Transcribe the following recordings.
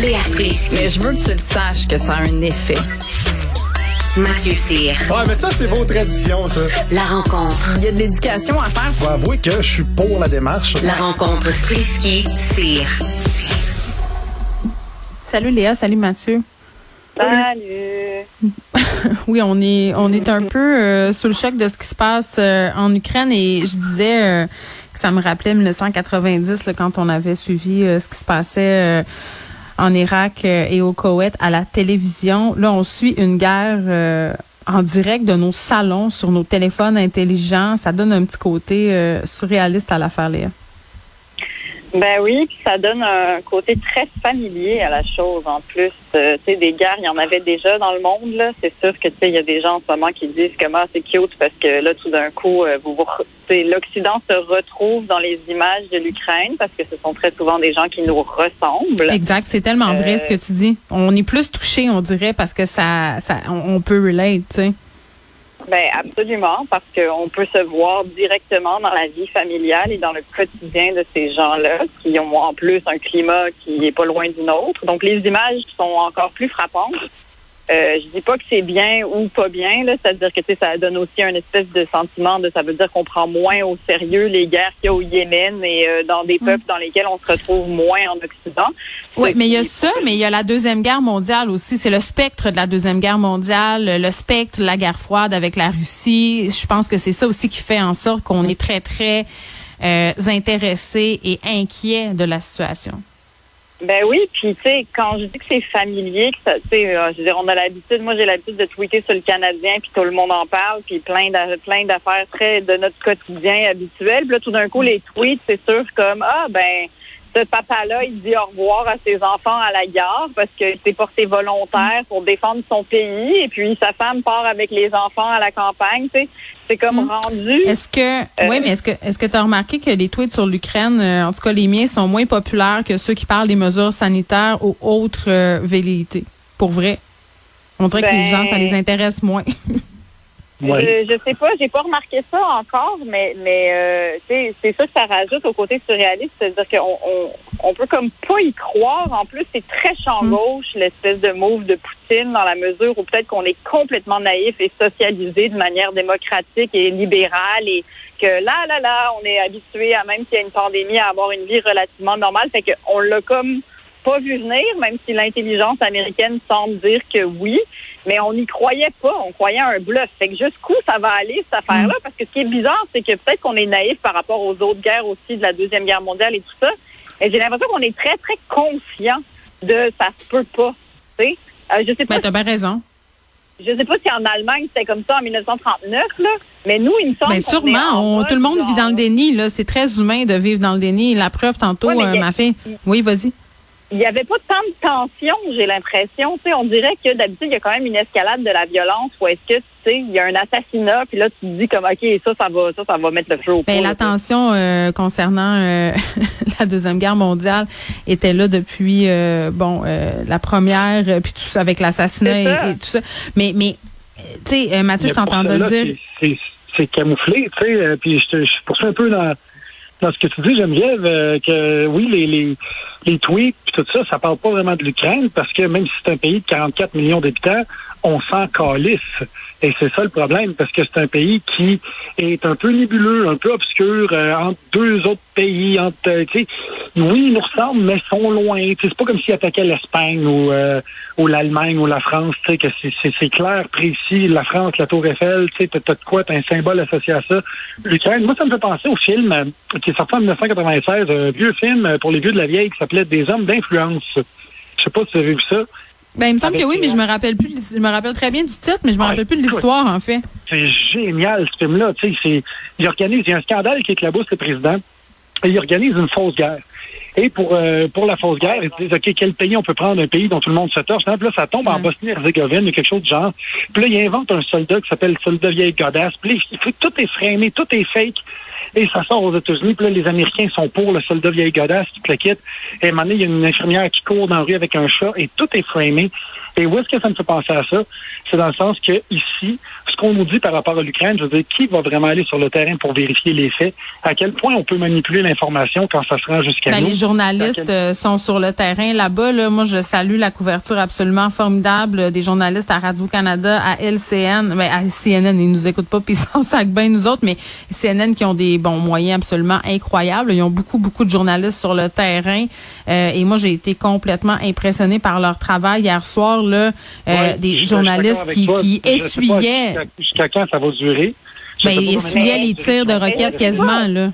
Léa Strisky. Mais je veux que tu le saches que ça a un effet. Mathieu Cyr. Ouais, mais ça, c'est vos traditions, ça. La rencontre. Il y a de l'éducation à faire. Faut avouer que je suis pour la démarche. La rencontre Strisky-Cyr. Salut Léa, salut Mathieu. Salut. Oui, on est on est un peu euh, sous le choc de ce qui se passe euh, en Ukraine et je disais euh, ça me rappelait 1990 là, quand on avait suivi euh, ce qui se passait euh, en Irak euh, et au Koweït à la télévision. Là, on suit une guerre en direct de nos salons sur nos téléphones intelligents. Ça donne un petit côté surréaliste à l'affaire Léa. Ben oui, puis ça donne un côté très familier à la chose. En plus, euh, tu sais, des guerres, il y en avait déjà dans le monde. Là, c'est sûr que tu sais, il y a des gens en ce moment qui disent comment c'est cute parce que là, tout d'un coup, euh, vous, vous l'Occident se retrouve dans les images de l'Ukraine parce que ce sont très souvent des gens qui nous ressemblent. Exact, c'est tellement vrai ce que tu dis. On est plus touché, on dirait, parce que ça, ça on, on peut relate, tu sais. Ben absolument, parce qu'on peut se voir directement dans la vie familiale et dans le quotidien de ces gens-là, qui ont en plus un climat qui est pas loin du nôtre. Donc les images sont encore plus frappantes. Euh, je dis pas que c'est bien ou pas bien, là, c'est-à-dire que tu sais, ça donne aussi un espèce de sentiment de ça veut dire qu'on prend moins au sérieux les guerres qu'il y a au Yémen et euh, dans des peuples dans lesquels on se retrouve moins en Occident. Oui, mais il y a ça, mais il y a la Deuxième Guerre mondiale aussi. C'est le spectre de la Deuxième Guerre mondiale, le spectre de la guerre froide avec la Russie. Je pense que c'est ça aussi qui fait en sorte qu'on est très, très euh, intéressé et inquiet de la situation. Ben oui, puis tu sais, quand je dis que c'est familier, tu sais, euh, je veux dire, on a l'habitude, moi j'ai l'habitude de tweeter sur le Canadien, puis tout le monde en parle, puis plein plein d'affaires très de notre quotidien habituel. Puis là, tout d'un coup, les tweets, c'est sûr comme ah ben ce papa-là, il dit au revoir à ses enfants à la gare parce qu'il s'est porté volontaire pour défendre son pays, et puis sa femme part avec les enfants à la campagne. Tu sais, c'est comme Mm. rendu. Est-ce que, oui, mais est-ce que, est-ce que tu as remarqué que les tweets sur l'Ukraine, euh, en tout cas les miens, sont moins populaires que ceux qui parlent des mesures sanitaires ou autres euh, velléités? Pour vrai. On dirait que les Ben- gens, ça les intéresse moins. Je, je sais pas, j'ai pas remarqué ça encore, mais mais euh, c'est ça que ça rajoute au côté surréaliste, c'est-à-dire qu'on on, on peut comme pas y croire. En plus, c'est très champ gauche l'espèce de move de Poutine dans la mesure où peut-être qu'on est complètement naïf et socialisé de manière démocratique et libérale et que là là là, on est habitué à même s'il y a une pandémie à avoir une vie relativement normale, fait que on l'a comme pas vu venir, même si l'intelligence américaine semble dire que oui, mais on n'y croyait pas. On croyait à un bluff. Fait que jusqu'où ça va aller, cette affaire-là? Parce que ce qui est bizarre, c'est que peut-être qu'on est naïf par rapport aux autres guerres aussi de la Deuxième Guerre mondiale et tout ça. Et j'ai l'impression qu'on est très, très conscient de ça se peut pas. Tu sais? Euh, je sais pas Ben, t'as bien raison. je sais pas si en Allemagne c'était comme ça en 1939, là, mais nous, il me semble Ben qu'on est sûrement, en on- mode tout le monde vit dans le déni. Là, c'est très humain de vivre dans le déni. La preuve tantôt, Ouais, mais euh, a- ma fille. Oui, vas-y. Il n'y avait pas tant de tension, j'ai l'impression. Tu sais, on dirait que d'habitude, il y a quand même une escalade de la violence ou est-ce que, tu sais, il y a un assassinat, puis là, tu te dis comme, OK, ça, ça va, ça, ça va mettre le feu au Ben, la tension euh, concernant euh, la deuxième guerre mondiale était là depuis euh, bon euh, la première, euh, puis tout ça avec l'assassinat et, et tout ça. Mais mais tu sais, euh, Mathieu, je Mais t'entendais dire. c'est- c'est- C'est camouflé, tu sais. euh, Puis je, te- je poursuis un peu dans, dans ce que tu dis, Geneviève, euh, que oui, les, les, les tweets puis tout ça, ça parle pas vraiment de l'Ukraine parce que même si c'est un pays de 44 millions d'habitants, on s'en calisse. Et c'est ça le problème, parce que c'est un pays qui est un peu nébuleux, un peu obscur, euh, entre deux autres pays, entre, euh, oui, ils nous ressemblent, mais sont loin. C'est pas comme s'ils attaquaient l'Espagne ou, euh, l'Allemagne ou la France, que c'est- clair, précis. La France, la Tour Eiffel, tu t'as de quoi, t'as un symbole associé à ça. L'Ukraine, moi, ça me fait penser au film qui est sorti en 1996, un vieux film pour les vieux de la vieille qui s'appelait Des hommes d'influence. Je sais pas si vous avez vu ça. Ben il me semble que oui, mais je me rappelle plus. Je me rappelle très bien du titre, mais je me Ouais, rappelle plus de l'histoire en fait. C'est génial, ce film-là. Il organise, il y a un scandale qui éclabousse le président, et il organise une fausse guerre. Et pour euh, pour la fausse guerre, ils se disent, OK, quel pays on peut prendre, un pays dont tout le monde se torche. Puis là, ça tombe en. Bosnie-Herzégovine, ou quelque chose du genre. Puis là, il invente un soldat qui s'appelle soldat vieille godasse. Puis là, il fait- tout est framé, tout est fake. Et ça sort aux États-Unis. Puis là, les Américains sont pour le soldat vieille godasse qui le quitte. Et à un il y a une infirmière qui court dans la rue avec un chat et tout est framé. Et où est-ce que ça me fait penser à ça? C'est dans le sens que ici, ce qu'on nous dit par rapport à l'Ukraine, je veux dire, qui va vraiment aller sur le terrain pour vérifier les faits? À quel point on peut manipuler l'information quand ça se rend jusqu'à ben, nous? Les journalistes euh, sont sur le terrain là-bas. Là. Moi, je salue la couverture absolument formidable des journalistes à Radio-Canada, à LCN, mais ben, à CNN, ils nous écoutent pas, puis ils s'en bien nous autres, mais CNN qui ont des bons moyens absolument incroyables. Ils ont beaucoup, beaucoup de journalistes sur le terrain. Euh, et moi, j'ai été complètement impressionnée par leur travail hier soir. Là, euh, des journalistes qui, qui essuyaient. Jusqu'à quand ça va durer? Ben, ils essuyaient les tirs de roquettes quasiment, là.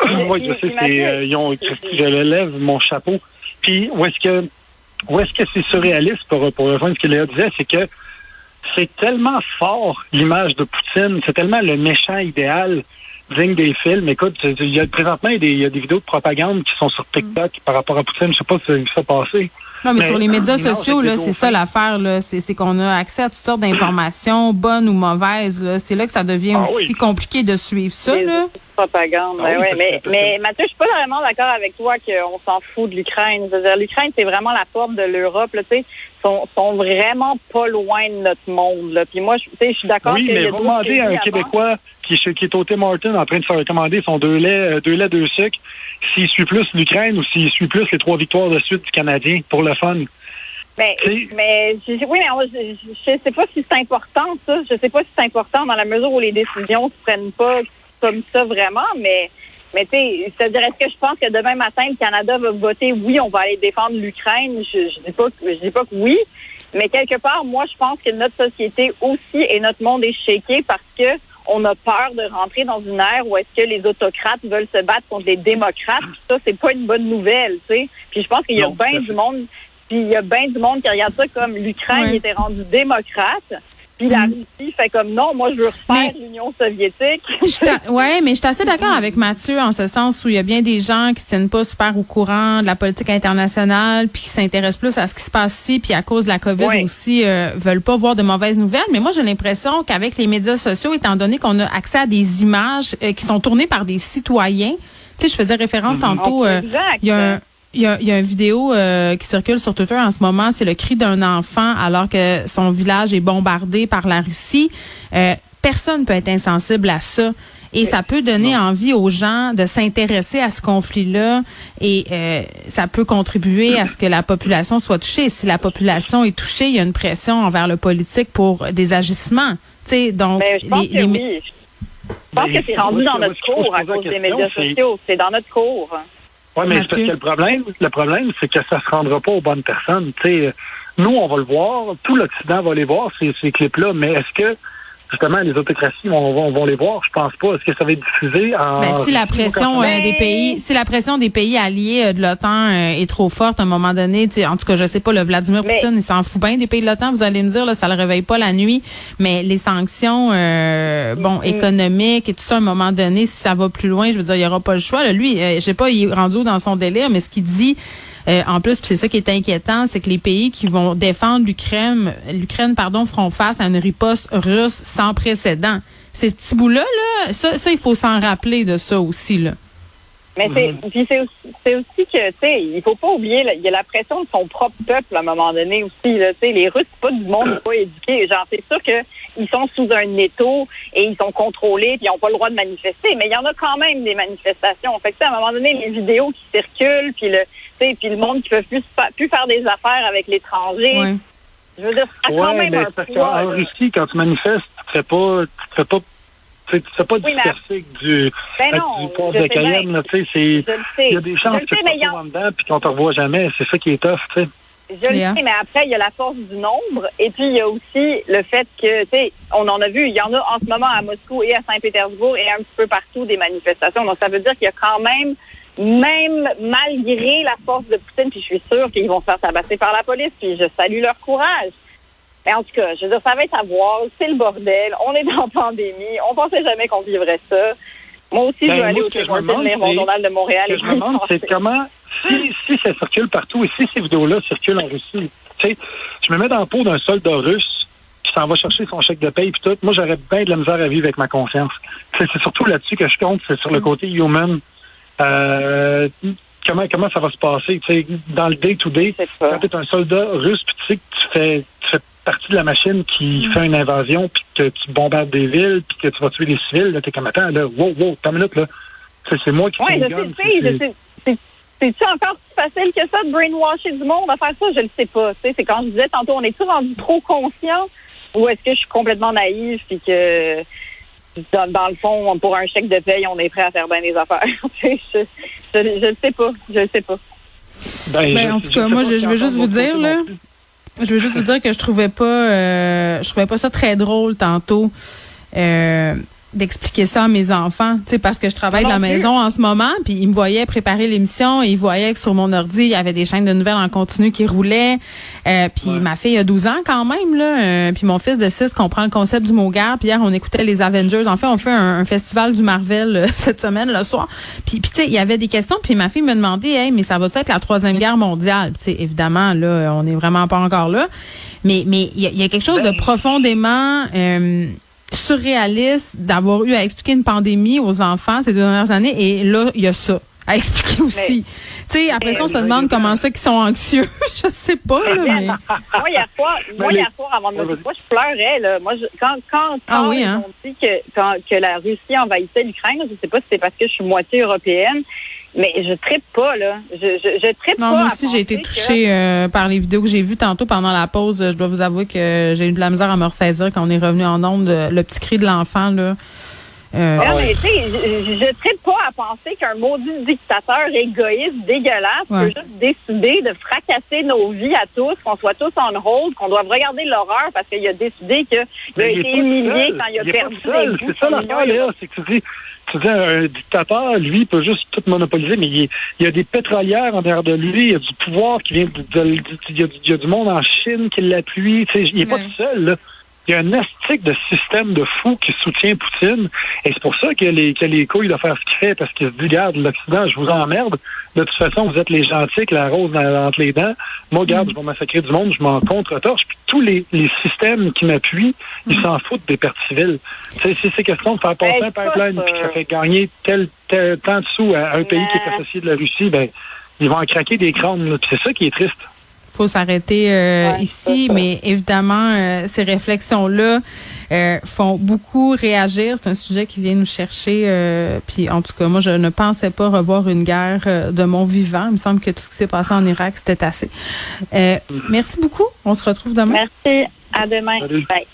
Oui, je sais, c'est, euh, ils ont, je lève mon chapeau. Puis, où est-ce que, où est-ce que c'est surréaliste pour, pour rejoindre ce que Léa disait, c'est que c'est tellement fort l'image de Poutine, c'est tellement le méchant idéal digne des films. Écoute, il y a présentement il y a des, vidéos de propagande qui sont sur TikTok par rapport à Poutine. Je sais pas si ça ça passé. Non, mais, sur les médias sociaux, là, c'est ça l'affaire, là. C'est qu'on a accès à toutes sortes d'informations, bonnes ou mauvaises, là. C'est là que ça devient ah aussi compliqué de suivre ça, là. Propagande, ah oui, mais, mais Mathieu, je suis pas vraiment d'accord avec toi qu'on s'en fout de l'Ukraine. L'Ukraine, c'est vraiment la porte de l'Europe, là, tu sais. Sont, sont vraiment pas loin de notre monde, là. Puis moi, je suis d'accord oui, mais vous demandez à un Québécois qui, qui est au Tim Martin en train de se recommander son deux laits, euh, deux laits, deux sucres, s'il suit plus l'Ukraine ou s'il suit plus les trois victoires de suite du Canadien pour le fun. Mais, mais oui, mais je, ne sais pas si c'est important, ça. Je sais pas si c'est important dans la mesure où les décisions se prennent pas comme ça vraiment, mais mais tu sais, c'est-à-dire est-ce que je pense que demain matin le Canada va voter oui, on va aller défendre l'Ukraine? Je, je dis pas je dis pas que oui, mais quelque part, moi je pense que notre société aussi et notre monde est shaké parce que on a peur de rentrer dans une ère où est-ce que les autocrates veulent se battre contre les démocrates. Puis ça, c'est pas une bonne nouvelle, tu sais. Puis je pense qu'il y a bien du monde, puis il y a bien du monde qui regarde ça comme l'Ukraine était rendue démocrate. Puis la mm. Russie fait comme non, moi je veux refaire l'Union soviétique. ouais, mais je suis assez d'accord avec Mathieu en ce sens où il y a bien des gens qui ne tiennent pas super au courant de la politique internationale, puis qui s'intéressent plus à ce qui se passe ici, puis à cause de la COVID aussi euh, veulent pas voir de mauvaises nouvelles. Mais moi j'ai l'impression qu'avec les médias sociaux, étant donné qu'on a accès à des images euh, qui sont tournées par des citoyens, tu sais, je faisais référence mm-hmm. tantôt, euh, il y a un il y a, y a une vidéo euh, qui circule sur Twitter en ce moment. C'est le cri d'un enfant alors que son village est bombardé par la Russie. Euh, personne peut être insensible à ça. Et ça peut donner envie aux gens de s'intéresser à ce conflit-là et euh, ça peut contribuer à ce que la population soit touchée. si la population est touchée, il y a une pression envers le politique pour des agissements. sais, donc, Mais je pense que oui. Je pense que c'est rendu dans notre cours à cause des médias sociaux. C'est dans notre cours. Oui, mais parce que le problème, le problème, c'est que ça se rendra pas aux bonnes personnes. sais, nous, on va le voir, tout l'Occident va les voir, ces, ces clips-là, mais est-ce que justement, les autocraties vont, vont, les voir. Je pense pas. Est-ce que ça va être diffusé en ben, si la pression euh, des pays, si la pression des pays alliés euh, de l'OTAN euh, est trop forte, à un moment donné, en tout cas, je sais pas, le Vladimir Poutine, il s'en fout bien des pays de l'OTAN. Vous allez me dire, là, ça le réveille pas la nuit, mais les sanctions, bon, mm. économiques et tout ça, à un moment donné, si ça va plus loin, je veux dire, il y aura pas le choix. Là. Lui, je sais pas, il est rendu dans son délire, mais ce qu'il dit. Euh, en plus, c'est ça qui est inquiétant, c'est que les pays qui vont défendre l'Ukraine, l'Ukraine, pardon, feront face à une riposte russe sans précédent. Ces petits bouts-là, là, ça, ça, il faut s'en rappeler de ça aussi, là. Mais c'est mhm. c'est aussi, aussi, que tu sais, il faut pas oublier, il y a la pression de son propre peuple à un moment donné aussi. Là, les Russes, c'est pas du monde pas éduqué. Genre, c'est sûr qu'ils sont sous un étau et ils sont contrôlés puis ils n'ont pas le droit de manifester. Mais il y en a quand même des manifestations. Fait que à un moment donné, les vidéos qui circulent, puis le, puis le monde qui peut plus plus faire des affaires avec l'étranger. Je veux dire, ça quand même mais un poids, En Russie, quand tu manifestes, tu fais pas, tu fais pas sais pas du oui, du, ben non, du port de Cayenne. Tu sais, il y a des chances que tu te dedans puis qu'on te revoit jamais. C'est ça qui est tough, tu sais. Je le sais, mais après, il y a la force du nombre. Et puis, il y a aussi le fait que, tu sais, on en a vu, il y en a en ce moment à Moscou et à Saint-Pétersbourg et un petit peu partout des manifestations. Donc, ça veut dire qu'il y a quand même, même malgré la force de Poutine, puis je suis sûre qu'ils vont se faire tabasser par la police, puis je salue leur courage. Mais en tout cas, je veux dire, ça va être à voir. C'est le bordel. On est dans la pandémie. On pensait jamais qu'on vivrait ça. Moi aussi, je ben, veux aller au mon journal de Montréal. Ce que je me demande, c'est comment, si, si ça circule partout et si ces vidéos-là circulent en Russie, tu sais, je me mets dans le pot d'un soldat russe qui s'en va chercher son chèque de paye et tout. Moi, j'aurais bien de la misère à vivre avec ma conscience. C'est surtout là-dessus que je compte, c'est sur le côté human. Euh, comment comment ça va se passer, tu sais, dans le day-to-day, quand tu es un soldat russe, puis tu sais que tu fais, tu fais partie de la machine qui fait une invasion, puis que tu bombardes des villes, puis que tu vas tuer des civils, là, t'es comme, attends, là, wow, wow, t'as minute, là. C'est moi qui ouais, je sais, je sais. C'est-tu encore plus facile que ça de brainwasher du monde à faire ça? Je le sais pas. C'est quand je disais tantôt, on est-tu rendu trop conscient? Ou est-ce que je suis complètement naïve puis que dans, le fond, pour un chèque de paye, on est prêt à faire bien des affaires? je, je, sais pas. Je sais pas. Ben, ben en tout cas, moi, je, je veux juste vous dire, là. Je veux juste vous dire que je trouvais pas, euh, je trouvais pas ça très drôle tantôt. Euh, d'expliquer ça à mes enfants, tu sais, parce que je travaille de la maison en ce moment, puis ils me voyaient préparer l'émission, ils voyaient que sur mon ordi, il y avait des chaînes de nouvelles en continu qui roulaient, euh, puis ma fille a 12 ans quand même, là, euh, puis mon fils de 6 comprend le concept du mot guerre, puis hier, on écoutait les Avengers, en fait, on fait un, festival du Marvel euh, cette semaine, le soir, puis, puis tu sais, il y avait des questions, puis ma fille me demandait, hey, mais ça va être la troisième guerre mondiale, tu sais, évidemment, là, on n'est vraiment pas encore là, mais mais il y, a quelque chose de ben, profondément surréaliste d'avoir eu à expliquer une pandémie aux enfants ces deux dernières années. Et là, il y a ça à expliquer aussi. Tu sais, après ça, on se demande comment ça qu'ils sont anxieux. je sais pas, là, mais... moi, hier soir, moi, hier soir, avant de me moi, je pleurais, là. Moi, je, quand, quand, ah quand ils hein? ont dit que, quand, que la Russie envahissait l'Ukraine, je sais pas si c'est parce que je suis moitié européenne, mais je trippe pas, là. Je, je, je trippe non, pas. Moi aussi, j'ai été touchée euh, par les vidéos que j'ai vues tantôt pendant la pause. Je dois vous avouer que j'ai eu de la misère à me ressaisir quand on est revenu en onde. Le petit cri de l'enfant, là. Euh, non, mais tu sais, je, ne trippe pas à penser qu'un maudit dictateur égoïste, dégueulasse, peut juste décider de fracasser nos vies à tous, qu'on soit tous en hold, qu'on doive regarder l'horreur parce qu'il a décidé qu'il a été humilié quand il a perdu des C'est ça l'affaire, c'est que tu dis, tu dis, un dictateur, lui, peut juste tout monopoliser, mais il, y a des pétrolières en derrière de lui, il y a du pouvoir qui vient de, il, y a, du monde en Chine qui l'appuie, tu sais, il n'est pas tout seul, là il y a un astique de système de fou qui soutient Poutine. Et c'est pour ça qu'il a les, a les couilles de faire ce qu'il fait, parce qu'il se dit, regarde, l'Occident, je vous emmerde. De toute façon, vous êtes les gentils, la rose entre les dents. Moi, regarde, mm. je vais massacrer du monde, je m'en contre-torche. Puis tous les, systèmes qui m'appuient, ils mm. s'en foutent des pertes civiles. C'est, c'est question de faire passer un pipeline, puis que ça fait gagner tel, tel tant de sous à un pays qui est associé de la Russie, ben, ils vont en craquer des crânes. C'est ça qui est triste faut s'arrêter euh, ici, mais évidemment, euh, ces réflexions-là euh, font beaucoup réagir. C'est un sujet qui vient nous chercher. puis en tout cas, moi, je ne pensais pas revoir une guerre de mon vivant. Il me semble que tout ce qui s'est passé en Irak, c'était assez. merci beaucoup. On se retrouve demain. Merci. À demain. Bye.